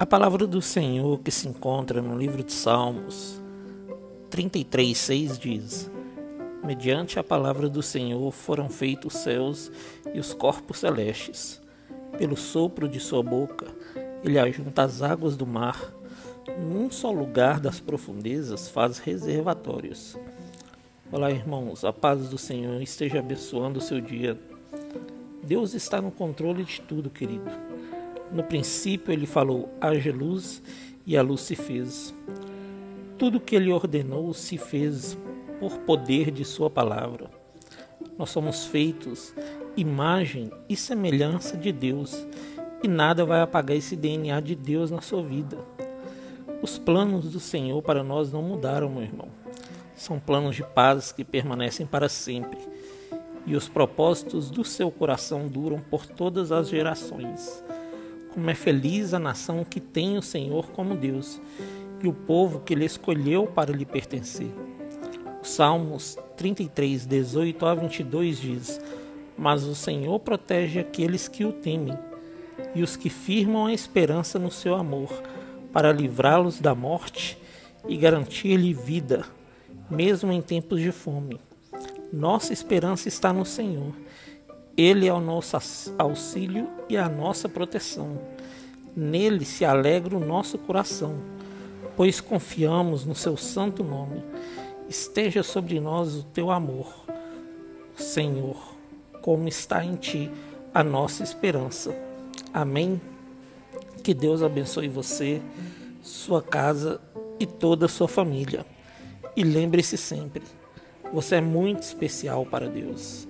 A palavra do Senhor que se encontra no livro de Salmos 33:6 diz: Mediante a palavra do Senhor foram feitos os céus e os corpos celestes. Pelo sopro de sua boca, ele ajunta as águas do mar. Num só lugar das profundezas faz reservatórios. Olá, irmãos, a paz do Senhor esteja abençoando o seu dia. Deus está no controle de tudo, querido. No princípio ele falou: haja luz, e a luz se fez. Tudo que ele ordenou se fez por poder de sua palavra. Nós somos feitos imagem e semelhança de Deus, e nada vai apagar esse DNA de Deus na sua vida. Os planos do Senhor para nós não mudaram, meu irmão. São planos de paz que permanecem para sempre, e os propósitos do seu coração duram por todas as gerações. Como é feliz a nação que tem o Senhor como Deus e o povo que ele escolheu para lhe pertencer. Salmos 33, 18 a 22 diz: Mas o Senhor protege aqueles que o temem e os que firmam a esperança no seu amor, para livrá-los da morte e garantir-lhe vida, mesmo em tempos de fome. Nossa esperança está no Senhor ele é o nosso auxílio e a nossa proteção. Nele se alegra o nosso coração, pois confiamos no seu santo nome. Esteja sobre nós o teu amor, Senhor, como está em ti a nossa esperança. Amém. Que Deus abençoe você, sua casa e toda a sua família. E lembre-se sempre, você é muito especial para Deus.